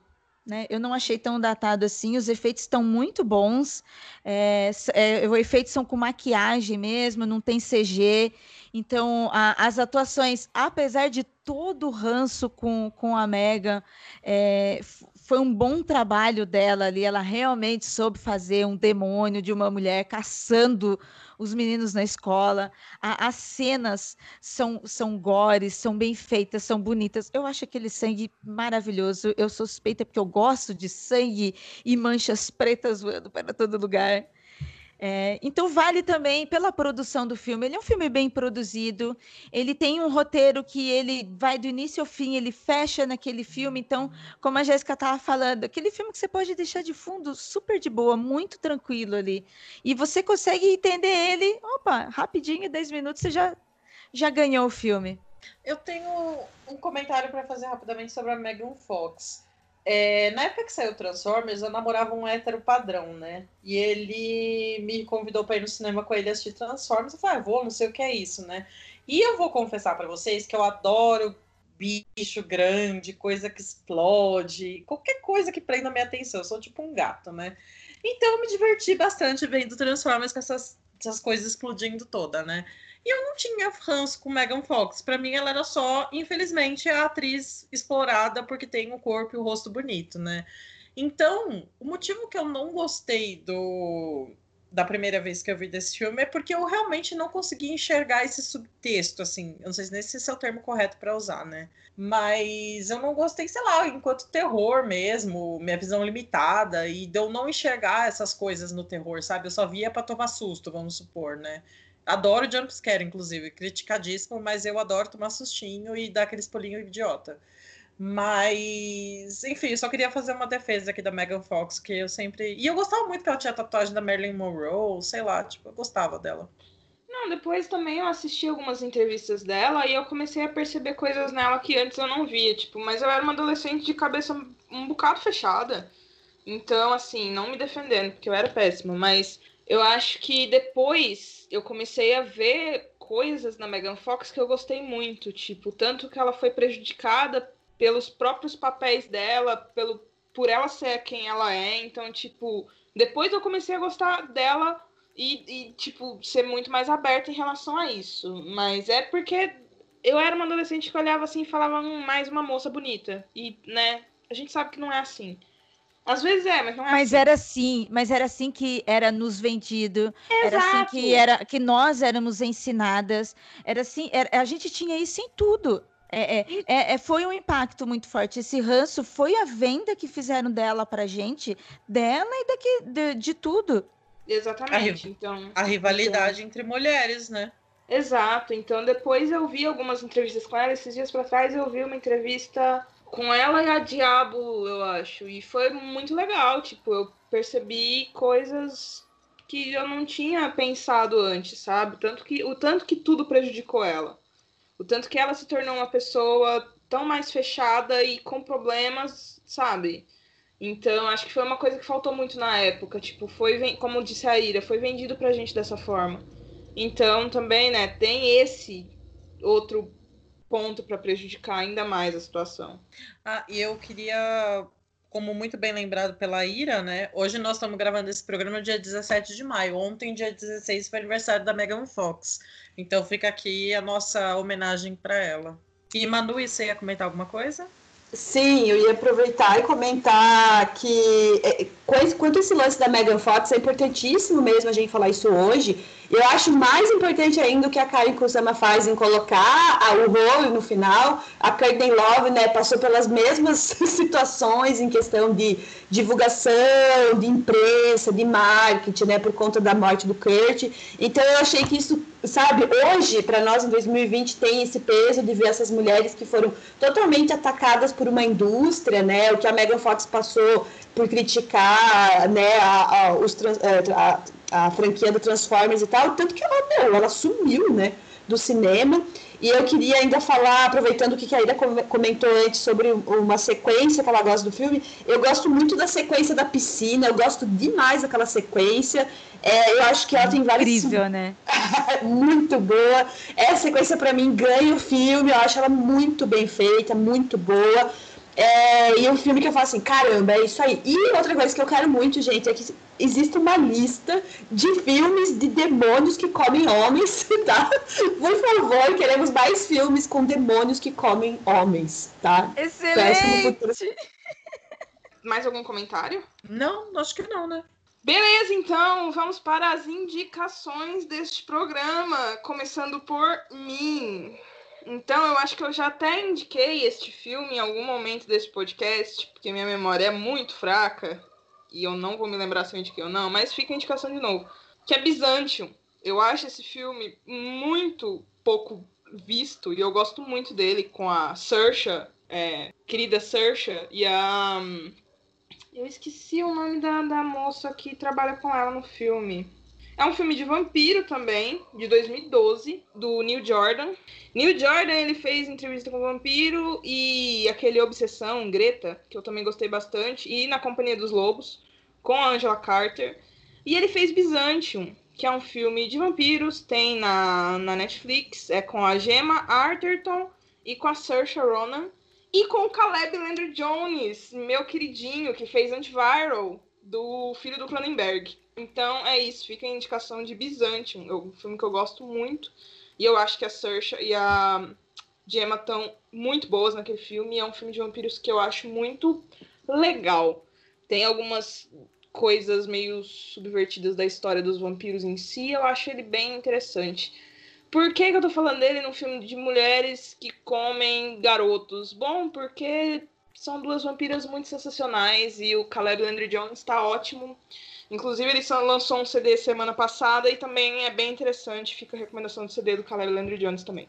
[SPEAKER 2] Né? Eu não achei tão datado assim. Os efeitos estão muito bons. É, é, os efeitos são com maquiagem mesmo, não tem CG. Então, a, as atuações, apesar de todo o ranço com, com a Megan, é, foi um bom trabalho dela ali. Ela realmente soube fazer um demônio de uma mulher caçando os meninos na escola. A, as cenas são, são gores, são bem feitas, são bonitas. Eu acho aquele sangue maravilhoso. Eu suspeita porque eu gosto de sangue e manchas pretas voando para todo lugar. É, então vale também pela produção do filme. Ele é um filme bem produzido. Ele tem um roteiro que ele vai do início ao fim, ele fecha naquele filme. Então, como a Jéssica estava falando, aquele filme que você pode deixar de fundo super de boa, muito tranquilo ali. E você consegue entender ele, opa, rapidinho, 10 minutos, você já, já ganhou o filme.
[SPEAKER 4] Eu tenho um comentário para fazer rapidamente sobre a Megan Fox. É, na época que saiu Transformers, eu namorava um hétero padrão, né? E ele me convidou para ir no cinema com ele assistir Transformers. Eu falei, ah, vou, não sei o que é isso, né? E eu vou confessar para vocês que eu adoro bicho grande, coisa que explode, qualquer coisa que prenda minha atenção. Eu sou tipo um gato, né? Então eu me diverti bastante vendo Transformers com essas, essas coisas explodindo toda, né? E eu não tinha ranço com Megan Fox. Para mim, ela era só, infelizmente, a atriz explorada porque tem o corpo e o rosto bonito, né? Então, o motivo que eu não gostei do da primeira vez que eu vi desse filme é porque eu realmente não consegui enxergar esse subtexto, assim. Eu não sei se esse é o termo correto para usar, né? Mas eu não gostei, sei lá, enquanto terror mesmo, minha visão limitada, e de eu não enxergar essas coisas no terror, sabe? Eu só via para tomar susto, vamos supor, né? Adoro jumpscare, inclusive, criticadíssimo, mas eu adoro tomar sustinho e dar aqueles pulinhos idiota. Mas, enfim, só queria fazer uma defesa aqui da Megan Fox, que eu sempre. E eu gostava muito que ela tinha tatuagem da Marilyn Monroe, sei lá, tipo, eu gostava dela.
[SPEAKER 1] Não, depois também eu assisti algumas entrevistas dela e eu comecei a perceber coisas nela que antes eu não via, tipo, mas eu era uma adolescente de cabeça um bocado fechada. Então, assim, não me defendendo, porque eu era péssima, mas eu acho que depois eu comecei a ver coisas na Megan Fox que eu gostei muito, tipo, tanto que ela foi prejudicada pelos próprios papéis dela, pelo por ela ser quem ela é, então, tipo, depois eu comecei a gostar dela e, e tipo, ser muito mais aberta em relação a isso. Mas é porque eu era uma adolescente que olhava assim e falava hum, mais uma moça bonita. E, né, a gente sabe que não é assim. Às vezes é, mas não é
[SPEAKER 2] Mas
[SPEAKER 1] assim.
[SPEAKER 2] era assim, mas era assim que era nos vendido, Exato. era assim que era que nós éramos ensinadas, era assim, era, a gente tinha isso em tudo. É, é, é, é, foi um impacto muito forte. Esse ranço foi a venda que fizeram dela pra gente, dela e daqui, de, de tudo.
[SPEAKER 1] Exatamente.
[SPEAKER 4] A,
[SPEAKER 1] então,
[SPEAKER 4] a rivalidade então... entre mulheres, né?
[SPEAKER 1] Exato. Então, depois eu vi algumas entrevistas com ela. Esses dias para trás eu vi uma entrevista com ela e a Diabo, eu acho. E foi muito legal, tipo, eu percebi coisas que eu não tinha pensado antes, sabe? Tanto que o tanto que tudo prejudicou ela. O tanto que ela se tornou uma pessoa tão mais fechada e com problemas, sabe? Então, acho que foi uma coisa que faltou muito na época, tipo, foi, como disse a Ira, foi vendido pra gente dessa forma. Então, também, né, tem esse outro ponto para prejudicar ainda mais a situação.
[SPEAKER 4] Ah, e eu queria, como muito bem lembrado pela Ira, né? Hoje nós estamos gravando esse programa dia 17 de maio. Ontem, dia 16, foi aniversário da Megan Fox. Então fica aqui a nossa homenagem para ela. E Manu, você ia comentar alguma coisa?
[SPEAKER 3] Sim, eu ia aproveitar e comentar que é, quanto esse lance da Megan Fox é importantíssimo mesmo a gente falar isso hoje. Eu acho mais importante ainda o que a Karen Kusama faz em colocar o rolo no final. A Courtney Love né, passou pelas mesmas (laughs) situações em questão de divulgação, de imprensa, de marketing, né, por conta da morte do Kurt. Então eu achei que isso, sabe, hoje, para nós em 2020, tem esse peso de ver essas mulheres que foram totalmente atacadas por uma indústria, né, o que a Megan Fox passou por criticar, né, a, a, os, é, a, a franquia do Transformers e tal, tanto que ela, meu, ela sumiu, né, do cinema. E eu queria ainda falar, aproveitando o que a Aida comentou antes sobre uma sequência que ela gosta do filme, eu gosto muito da sequência da piscina, eu gosto demais daquela sequência. É, eu acho que ela tem várias.
[SPEAKER 2] Incrível, (laughs) né?
[SPEAKER 3] muito boa. Essa sequência, para mim, ganha o filme, eu acho ela muito bem feita, muito boa. É, e é um filme que eu falo assim, caramba, é isso aí. E outra coisa que eu quero muito, gente, é que existe uma lista de filmes de demônios que comem homens, (laughs) tá? Por favor, queremos mais filmes com demônios que comem homens, tá?
[SPEAKER 2] Excelente!
[SPEAKER 1] Mais algum comentário?
[SPEAKER 4] Não, acho que não, né?
[SPEAKER 1] Beleza, então vamos para as indicações deste programa, começando por mim. Então, eu acho que eu já até indiquei este filme em algum momento desse podcast, porque minha memória é muito fraca e eu não vou me lembrar se eu indiquei ou não, mas fica a indicação de novo. Que é Byzantium. Eu acho esse filme muito pouco visto e eu gosto muito dele com a Saoirse, é, querida Saoirse, e a. Um, eu esqueci o nome da, da moça que trabalha com ela no filme. É um filme de vampiro também, de 2012, do Neil Jordan. Neil Jordan, ele fez entrevista com o vampiro e aquele Obsessão, Greta, que eu também gostei bastante, e Na Companhia dos Lobos, com a Angela Carter. E ele fez Byzantium, que é um filme de vampiros, tem na, na Netflix, é com a Gemma Arterton e com a Saoirse Ronan. E com o Caleb Landry Jones, meu queridinho, que fez Antiviral, do filho do Cronenberg. Então é isso, fica a indicação de Byzantium, é um filme que eu gosto muito. E eu acho que a Saoirse e a Gemma estão muito boas naquele filme. é um filme de vampiros que eu acho muito legal. Tem algumas coisas meio subvertidas da história dos vampiros em si, eu acho ele bem interessante. Por que, que eu tô falando dele num filme de mulheres que comem garotos? Bom, porque são duas vampiras muito sensacionais e o Caleb Landry Jones está ótimo. Inclusive, ele lançou um CD semana passada e também é bem interessante. Fica a recomendação do CD do Caleb Landry Jones também.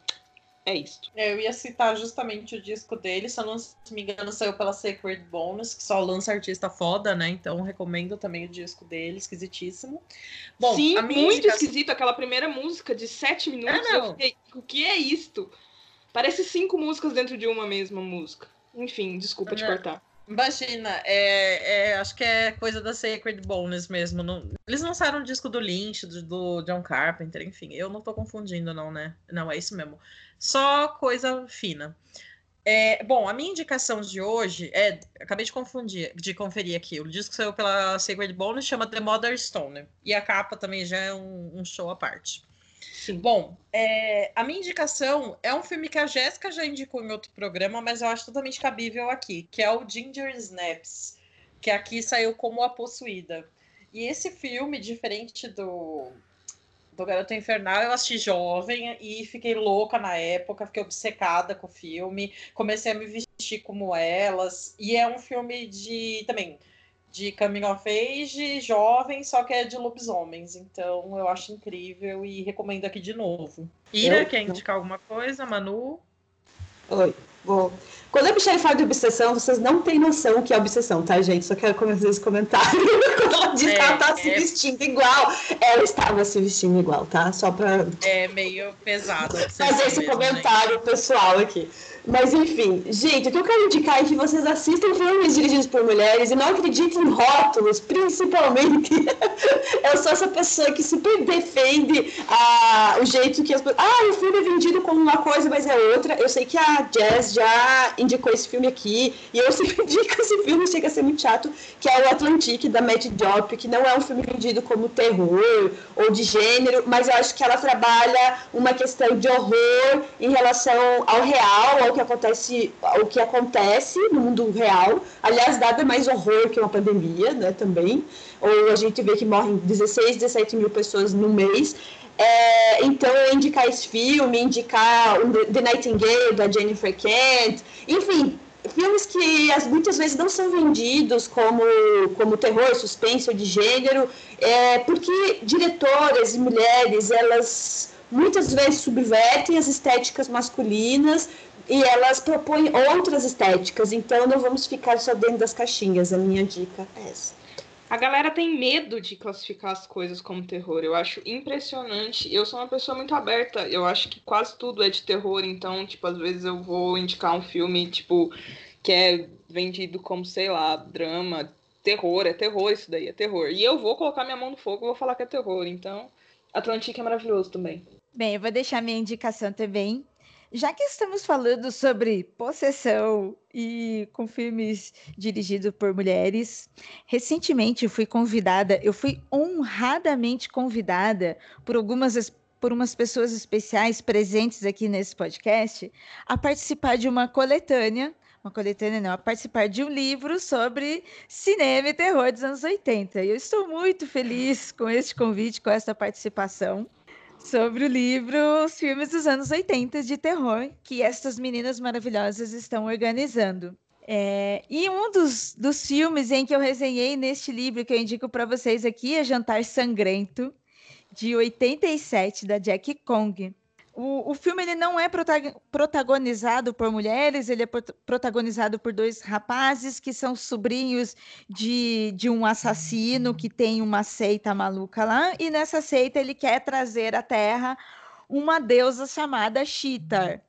[SPEAKER 1] É isso.
[SPEAKER 4] É, eu ia citar justamente o disco dele, se eu não se me engano, saiu pela Sacred Bonus, que só lança artista foda, né? Então recomendo também o disco dele, esquisitíssimo.
[SPEAKER 1] Bom, Sim, muito esquisito aquela primeira música de sete minutos. É, eu fiquei, o que é isto? Parece cinco músicas dentro de uma mesma música. Enfim, desculpa te cortar.
[SPEAKER 4] Imagina, é, é, acho que é coisa da Sacred Bones mesmo. Não, eles lançaram o disco do Lynch, do, do, John Carpenter, enfim. Eu não tô confundindo, não, né? Não, é isso mesmo. Só coisa fina. É, bom, a minha indicação de hoje é. Acabei de confundir, de conferir aqui. O disco saiu pela Sacred Bones, chama The Mother Stone. E a capa também já é um, um show à parte. Sim. Bom, é, a minha indicação é um filme que a Jéssica já indicou em outro programa, mas eu acho totalmente cabível aqui, que é o Ginger Snaps, que aqui saiu como A Possuída. E esse filme, diferente do, do Garoto Infernal, eu assisti jovem e fiquei louca na época, fiquei obcecada com o filme, comecei a me vestir como elas, e é um filme de também de coming of age, jovem, só que é de lobisomens. Então eu acho incrível e recomendo aqui de novo. Ira, eu... quer indicar alguma coisa? Manu?
[SPEAKER 3] Oi, vou. Quando a Michelle fala de obsessão, vocês não têm noção o que é obsessão, tá, gente? Só quero começar esse comentário. (laughs) Quando ela diz é, que ela tá é... se vestindo igual, ela estava se vestindo igual, tá? Só pra.
[SPEAKER 4] É meio pesado.
[SPEAKER 3] Fazer esse mesmo, comentário né? pessoal aqui. Mas enfim, gente, o que eu quero indicar é que vocês assistam filmes dirigidos por mulheres e não acreditem em rótulos, principalmente. (laughs) eu sou essa pessoa que super defende ah, o jeito que as pessoas. Ah, o filme é vendido como uma coisa, mas é outra. Eu sei que a Jazz já indicou esse filme aqui, e eu (laughs) sempre indico esse filme, chega a ser muito chato, que é o Atlantique, da Matt Diop, que não é um filme vendido como terror ou de gênero, mas eu acho que ela trabalha uma questão de horror em relação ao real, ao o que acontece, o que acontece no mundo real. Aliás, nada mais horror que uma pandemia, né, também. Ou a gente vê que morrem 16, 17 mil pessoas no mês. É, então, eu indicar esse filme, indicar The Nightingale, da Jennifer Kent, enfim, filmes que muitas vezes não são vendidos como, como terror, suspense ou de gênero, é, porque diretoras e mulheres, elas muitas vezes subvertem as estéticas masculinas e elas propõem outras estéticas, então não vamos ficar só dentro das caixinhas. A minha dica é essa.
[SPEAKER 1] A galera tem medo de classificar as coisas como terror. Eu acho impressionante. Eu sou uma pessoa muito aberta. Eu acho que quase tudo é de terror. Então, tipo, às vezes eu vou indicar um filme, tipo, que é vendido como, sei lá, drama, terror. É terror isso daí, é terror. E eu vou colocar minha mão no fogo e vou falar que é terror. Então, Atlantique é maravilhoso também.
[SPEAKER 2] Bem, eu vou deixar minha indicação também já que estamos falando sobre possessão e com filmes dirigidos por mulheres, recentemente fui convidada, eu fui honradamente convidada por algumas por umas pessoas especiais presentes aqui nesse podcast a participar de uma coletânea uma coletânea não, a participar de um livro sobre cinema e terror dos anos 80. E eu estou muito feliz com este convite, com essa participação sobre o livro Os Filmes dos Anos 80 de Terror, que estas meninas maravilhosas estão organizando. É, e um dos, dos filmes em que eu resenhei neste livro, que eu indico para vocês aqui, é Jantar Sangrento, de 87, da Jack Kong. O, o filme ele não é protagonizado por mulheres, ele é protagonizado por dois rapazes que são sobrinhos de, de um assassino que tem uma seita maluca lá, e nessa seita ele quer trazer à Terra uma deusa chamada Cheetar.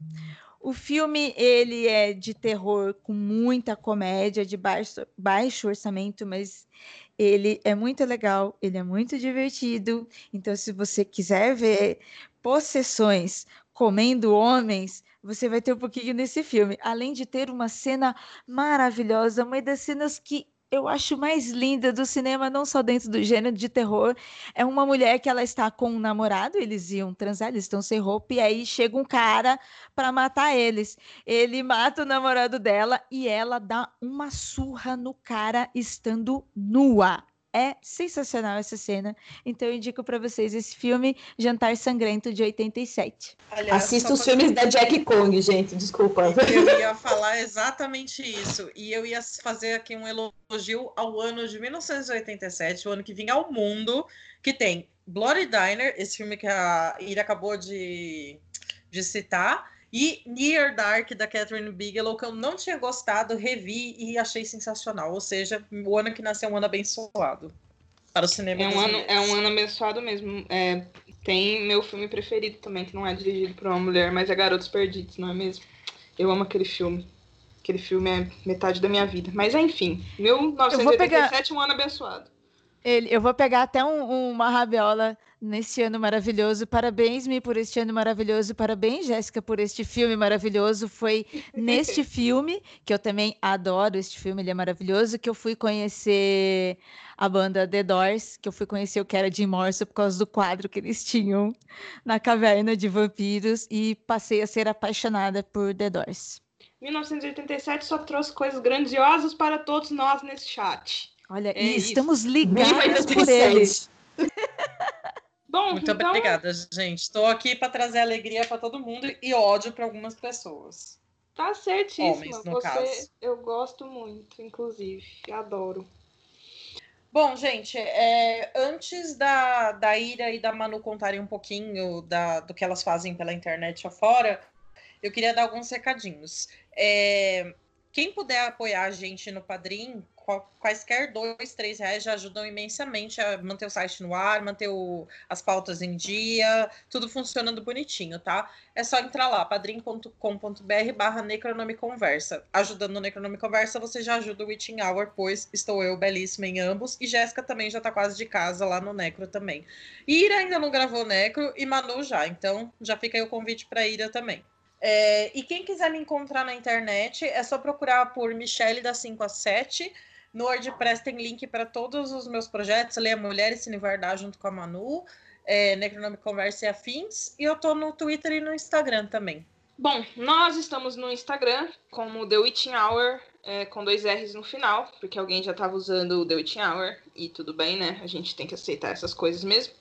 [SPEAKER 2] O filme ele é de terror com muita comédia, de baixo, baixo orçamento, mas ele é muito legal, ele é muito divertido. Então, se você quiser ver possessões comendo homens, você vai ter um pouquinho nesse filme. Além de ter uma cena maravilhosa, uma das cenas que eu acho mais linda do cinema, não só dentro do gênero de terror, é uma mulher que ela está com um namorado, eles iam transar, eles estão sem roupa, e aí chega um cara para matar eles. Ele mata o namorado dela e ela dá uma surra no cara estando nua. É sensacional essa cena. Então eu indico para vocês esse filme Jantar Sangrento de 87.
[SPEAKER 3] Aliás, Assista os filmes da Jack Kong, gente, desculpa.
[SPEAKER 4] Eu ia (laughs) falar exatamente isso. E eu ia fazer aqui um elogio ao ano de 1987, o ano que vinha ao mundo, que tem Bloody Diner, esse filme que a Ira acabou de, de citar, e Near Dark, da Catherine Bigelow, que eu não tinha gostado, revi e achei sensacional. Ou seja, o ano que nasceu é um ano abençoado para o cinema.
[SPEAKER 1] É um, ano, é um ano abençoado mesmo. É, tem meu filme preferido também, que não é dirigido por uma mulher, mas é Garotos Perdidos, não é mesmo? Eu amo aquele filme. Aquele filme é metade da minha vida. Mas enfim, 1987 pegar... um ano abençoado.
[SPEAKER 2] Ele, eu vou pegar até um, uma rabiola nesse ano maravilhoso. Parabéns, Mi, por este ano maravilhoso. Parabéns, Jéssica, por este filme maravilhoso. Foi (laughs) neste filme, que eu também adoro este filme, ele é maravilhoso, que eu fui conhecer a banda The Doors, que eu fui conhecer o que era Jim Morrison por causa do quadro que eles tinham na Caverna de Vampiros e passei a ser apaixonada por The Doors.
[SPEAKER 1] 1987 só trouxe coisas grandiosas para todos nós nesse chat.
[SPEAKER 2] Olha, é e estamos ligados por eles. (laughs)
[SPEAKER 4] Bom, Muito então... obrigada, gente. Estou aqui para trazer alegria para todo mundo e ódio para algumas pessoas.
[SPEAKER 1] Tá certíssima. Homens, no Você, caso. eu gosto muito, inclusive. Adoro.
[SPEAKER 4] Bom, gente, é, antes da, da Ira e da Manu contarem um pouquinho da, do que elas fazem pela internet afora, eu queria dar alguns recadinhos. É, quem puder apoiar a gente no Padrim, quaisquer dois, três reais já ajudam imensamente a manter o site no ar, manter o, as pautas em dia, tudo funcionando bonitinho, tá? É só entrar lá, padrim.com.br barra Necronomiconversa. Ajudando o Necronomiconversa, você já ajuda o Witching Hour, pois estou eu belíssima em ambos, e Jéssica também já tá quase de casa lá no Necro também. Ira ainda não gravou Necro, e Manu já, então já fica aí o convite para Ira também. É, e quem quiser me encontrar na internet, é só procurar por Michelle da 5 a 7, no WordPress tem link para todos os meus projetos, Leia Mulheres Cine Verdade junto com a Manu, é, Necronome Conversa e Afins, e eu tô no Twitter e no Instagram também.
[SPEAKER 1] Bom, nós estamos no Instagram como The Witching Hour, é, com dois R's no final, porque alguém já estava usando o The Witching Hour, e tudo bem, né? A gente tem que aceitar essas coisas mesmo.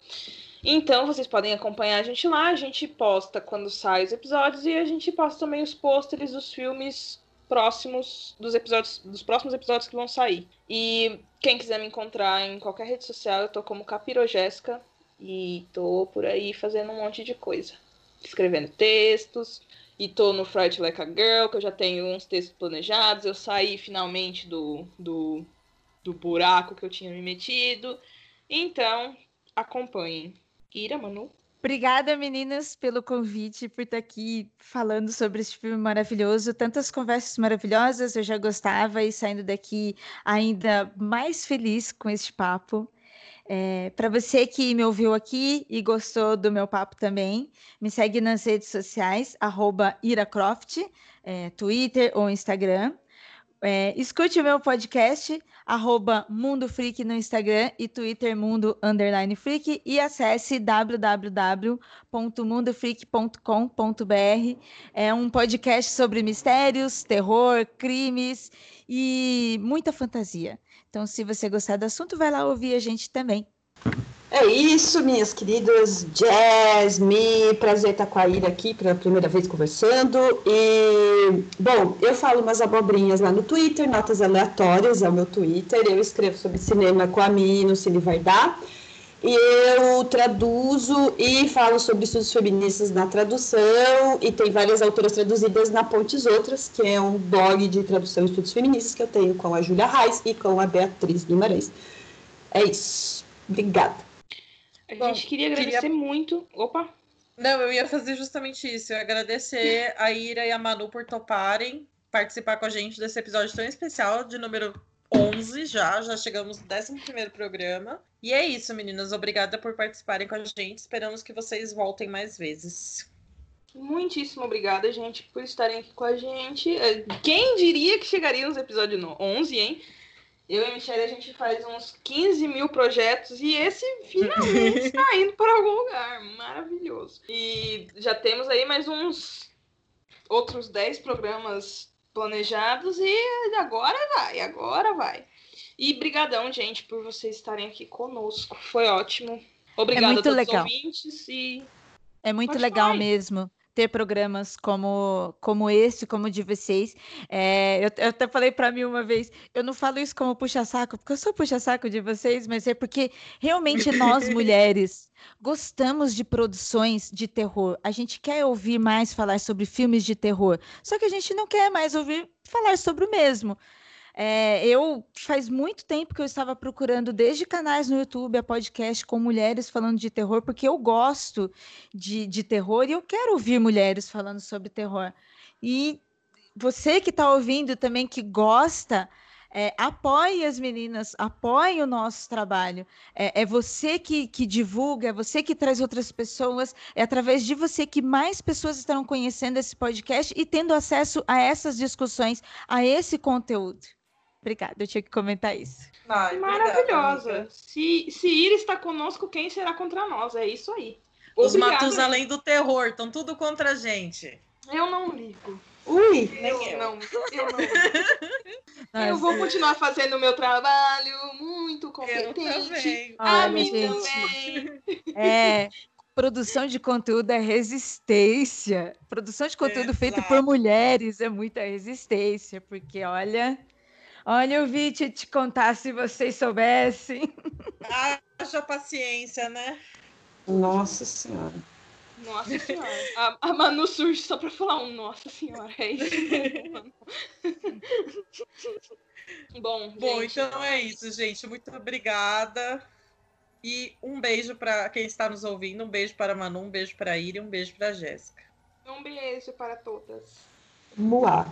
[SPEAKER 1] Então, vocês podem acompanhar a gente lá, a gente posta quando sai os episódios e a gente posta também os pôsteres dos filmes próximos dos episódios, dos próximos episódios que vão sair. E quem quiser me encontrar em qualquer rede social, eu tô como Capirogésica e tô por aí fazendo um monte de coisa. Escrevendo textos, e tô no Fright Like a Girl, que eu já tenho uns textos planejados. Eu saí finalmente do, do, do buraco que eu tinha me metido. Então, acompanhem. Ira, Manu?
[SPEAKER 2] Obrigada, meninas, pelo convite, por estar aqui falando sobre esse filme maravilhoso. Tantas conversas maravilhosas, eu já gostava e saindo daqui ainda mais feliz com este papo. É, Para você que me ouviu aqui e gostou do meu papo também, me segue nas redes sociais, iracroft, é, Twitter ou Instagram. É, escute o meu podcast, arroba Mundo Freak no Instagram e Twitter Mundo Underline Freak e acesse www.mundofreak.com.br. É um podcast sobre mistérios, terror, crimes e muita fantasia. Então, se você gostar do assunto, vai lá ouvir a gente também.
[SPEAKER 3] É isso, minhas queridas Jasmine. Prazer estar com a Ira aqui pela primeira vez conversando. E, bom, eu falo umas abobrinhas lá no Twitter, notas aleatórias é o meu Twitter. Eu escrevo sobre cinema com a Mi no Cine Vardar. E eu traduzo e falo sobre estudos feministas na tradução. E tem várias autoras traduzidas na Pontes Outras, que é um blog de tradução e estudos feministas que eu tenho com a Júlia Reis e com a Beatriz Guimarães. É isso. Obrigada.
[SPEAKER 1] A Bom, gente queria agradecer queria... muito. Opa!
[SPEAKER 4] Não, eu ia fazer justamente isso. Eu ia agradecer a Ira e a Manu por toparem participar com a gente desse episódio tão especial de número 11 já. Já chegamos no 11 programa. E é isso, meninas. Obrigada por participarem com a gente. Esperamos que vocês voltem mais vezes.
[SPEAKER 1] Muitíssimo obrigada, gente, por estarem aqui com a gente. Quem diria que chegaríamos no episódio 11, hein? Eu e a Michelle, a gente faz uns 15 mil projetos e esse finalmente está (laughs) indo para algum lugar. Maravilhoso. E já temos aí mais uns outros 10 programas planejados e agora vai, agora vai. E brigadão, gente, por vocês estarem aqui conosco. Foi ótimo. Obrigada é muito a todos legal. os ouvintes e...
[SPEAKER 2] É muito Pode legal mesmo ter programas como, como esse, como o de vocês. É, eu, eu, até falei para mim uma vez, eu não falo isso como puxa-saco, porque eu sou puxa-saco de vocês, mas é porque realmente nós, (laughs) mulheres, gostamos de produções de terror. A gente quer ouvir mais falar sobre filmes de terror, só que a gente não quer mais ouvir falar sobre o mesmo. É, eu faz muito tempo que eu estava procurando desde canais no YouTube a podcast com mulheres falando de terror, porque eu gosto de, de terror e eu quero ouvir mulheres falando sobre terror. E você que está ouvindo também, que gosta, é, apoie as meninas, apoie o nosso trabalho. É, é você que, que, divulga, é você que traz outras pessoas, é através de você que mais pessoas estarão conhecendo esse podcast e tendo acesso a essas discussões, a esse conteúdo. Obrigada, eu tinha que comentar isso.
[SPEAKER 1] Ai, Maravilhosa. Obrigada, se, se ir está conosco, quem será contra nós? É isso aí.
[SPEAKER 4] Os Matos além do terror, estão tudo contra a gente.
[SPEAKER 1] Eu não ligo.
[SPEAKER 3] Ui!
[SPEAKER 1] Eu, eu. não, eu não. (laughs) eu vou continuar fazendo o meu trabalho muito competente. Eu também. A mim também.
[SPEAKER 2] É, produção de conteúdo é resistência. Produção de conteúdo Exato. feito por mulheres é muita resistência, porque olha, Olha, eu vi te, te contar se vocês soubessem.
[SPEAKER 4] Haja paciência, né?
[SPEAKER 3] Nossa Senhora.
[SPEAKER 1] Nossa Senhora. A, a Manu surge só para falar um Nossa Senhora. É isso (laughs) Bom,
[SPEAKER 4] Bom gente, então é isso, gente. Muito obrigada. E um beijo para quem está nos ouvindo. Um beijo para a Manu, um beijo para a Iri, um beijo para a Jéssica.
[SPEAKER 1] Um beijo para todas.
[SPEAKER 3] Moá.